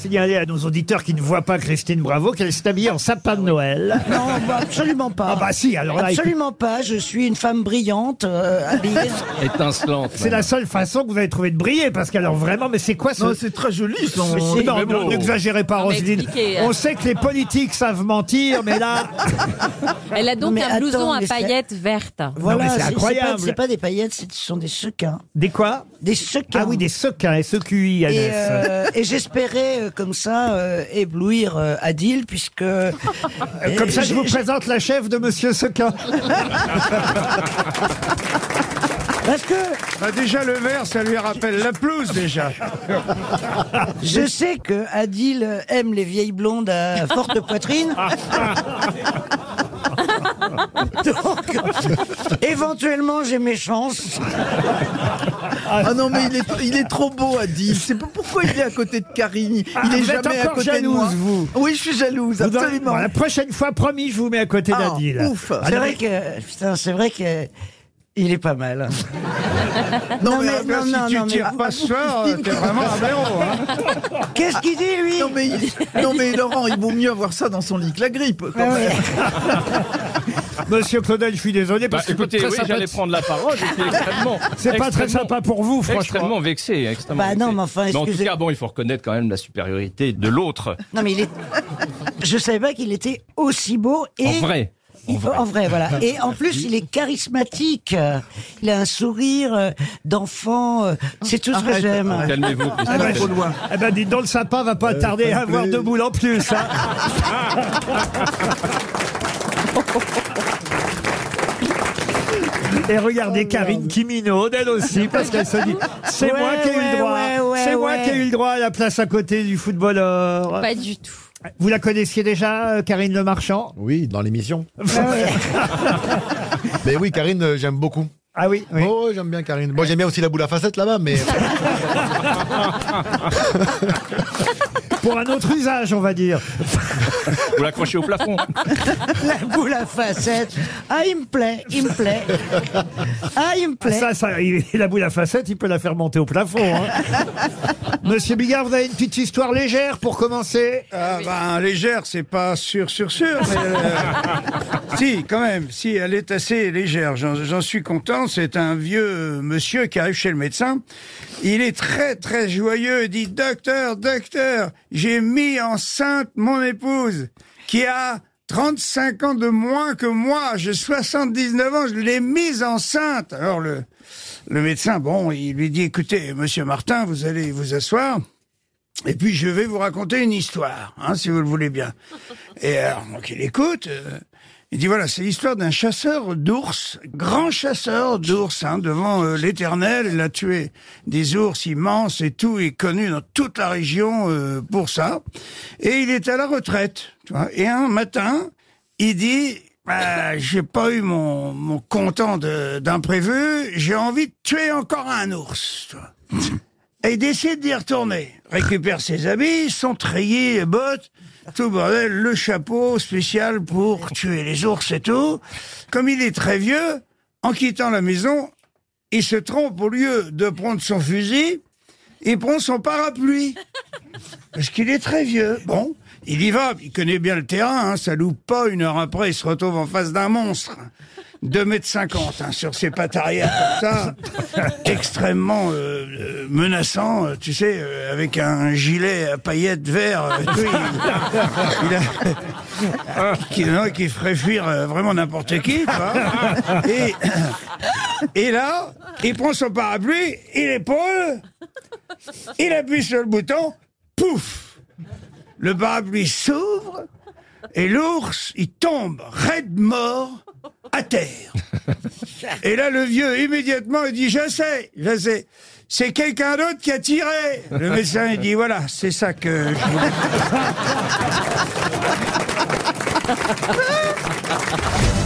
signaler à nos auditeurs qui ne voient pas Christine Bravo qu'elle s'est habillée en sapin de Noël. Non, bah, absolument pas. Ah bah si, alors là, Absolument pas. Je suis une femme brillante, euh, habillée. Étincelante. C'est la seule façon que vous avez trouvé de briller, parce qu'alors vraiment, mais c'est quoi ce... Non, c'est très joli. son- Mais non, mais bon. n'exagérez pas, Non, mais Roselyne. expliquez, hein. On sait que les politiques savent mentir, mais là, Elle a donc Mais un blouson attends, à mais c'est- paillettes vertes. Voilà, mais c'est c'est- incroyable. pas- C'est pas, des paillettes, c'est- ce sont des sequins. des quoi? Des sequins. Ah oui, des sequins, S-E-Q-I, Et, Annès. euh, et j'espérais euh, comme ça euh, éblouir euh, Adil puisque Euh, Comme ça, je vous présente la chef de Monsieur Sequin. parce que Bah, déjà, le vert, ça lui rappelle la pelouse, déjà. je sais que Adil aime les vieilles blondes à forte poitrine. Donc, éventuellement, j'ai mes chances. Ah non, mais il est, il est trop beau, Adil. C'est pas pourquoi il est à côté de Karine. Il Ah, est vous êtes jamais à encore côté de jalouse, moi. vous. Oui, je suis jalouse, Vous absolument. Bon, la prochaine fois, promis, je vous mets à côté Ah, d'Adil. ouf. Ah, C'est vrai mais- que putain, c'est vrai que il est pas mal. Non, mais, mais- non, si non, tu non, mais- tires pas ce soir, t'es vraiment un blaireau, hein. Qu'est-ce qu'il dit lui? Non, mais, il- non, mais Laurent, il vaut mieux avoir ça dans son lit que la grippe. quand Ah même. Monsieur Claudel, je suis désolé, Bah, parce que écoutez, c'est oui, j'allais prendre la parole. extrêmement- C'est pas très extrêmement- sympa pour vous, franchement. Extrêmement vexé, extrêmement Bah non, vexé. mais enfin, en tout excusez- cas, bon, il faut reconnaître quand même la supériorité de l'autre. Non mais il est. Je savais pas qu'il était aussi beau et. En vrai. En vrai. En vrai, voilà. Et en plus, il est charismatique. Il a un sourire euh, d'enfant. euh, C'est tout ce que j'aime. Calmez-vous. Ah Christophe. bah, trop loin. Eh ben, dites donc, le sapin va pas tarder à avoir deux boules en plus. hein. Et regardez Karine qui minaude, elle aussi, parce qu'elle se dit c'est Ouais, moi qui ai eu ouais, le droit. ouais, ouais, c'est moi ouais. qui ai eu le droit à la place à côté du footballeur. Pas du tout. Vous la connaissiez déjà, euh, Karine Le Marchand? Oui, dans l'émission. Ah. Mais oui, Karine, euh, j'aime beaucoup. Ah oui, oui. Oh, ouais, j'aime bien Karine. Bon, j'aime bien aussi la boule à facettes là-bas, mais Pour un autre usage, on va dire. Vous l'accrochez au plafond. La boule à facettes. Ah, il me plaît, il me plaît. Ah, il me plaît. Ça, ça, il- la boule à facettes, il peut la faire monter au plafond. hein. Monsieur Bigard, vous avez une petite histoire légère pour commencer Ah, ben, légère, c'est pas sûr, sûr, sûr. Mais, euh, si, quand même, si, elle est assez légère. J'en j'en suis content. C'est un vieux monsieur qui arrive chez le médecin. Il est très, très joyeux. Il dit, docteur, docteur, j'ai mis enceinte mon épouse qui a 35 ans de moins que moi. J'ai 79 ans. Je l'ai mise enceinte. Alors, le, le médecin, bon, il lui dit, écoutez, monsieur Martin, vous allez vous asseoir. Et puis je vais vous raconter une histoire, hein, si vous le voulez bien. Et alors, donc il écoute. euh, il dit voilà, c'est l'histoire d'un chasseur d'ours, grand chasseur d'ours, hein, devant euh, l'Éternel. Il a tué des ours immenses et tout, il est connu dans toute la région euh, pour ça. Et il est à la retraite. Tu vois. Et un matin, il dit bah, j'ai pas eu mon, mon content d'imprévu, j'ai envie de tuer encore un ours. Tu vois. Et il décide d'y retourner. Récupère ses habits, son treillis, les bottes, tout bordel, le chapeau spécial pour tuer les ours et tout. Comme il est très vieux, en quittant la maison, il se trompe au lieu de prendre son fusil, il prend son parapluie. Parce qu'il est très vieux. Bon, il y va, il connaît bien le terrain, hein, ça loupe pas. Une heure après, il se retrouve en face d'un monstre. 2 mètres 50 hein, sur ses pattes arrière comme ça, extrêmement euh, euh, menaçant, euh, tu sais, avec un gilet à paillettes vert, il, a- qui, non, qui ferait fuir vraiment n'importe qui. Et, et là, il prend son parapluie, il épaule, il appuie sur le bouton, pouf Le parapluie s'ouvre et l'ours, il tombe raide mort à terre. Et là, le vieux, immédiatement, il dit, je sais, je sais. C'est quelqu'un d'autre qui a tiré. Le médecin, il dit, voilà, c'est ça que je voulais.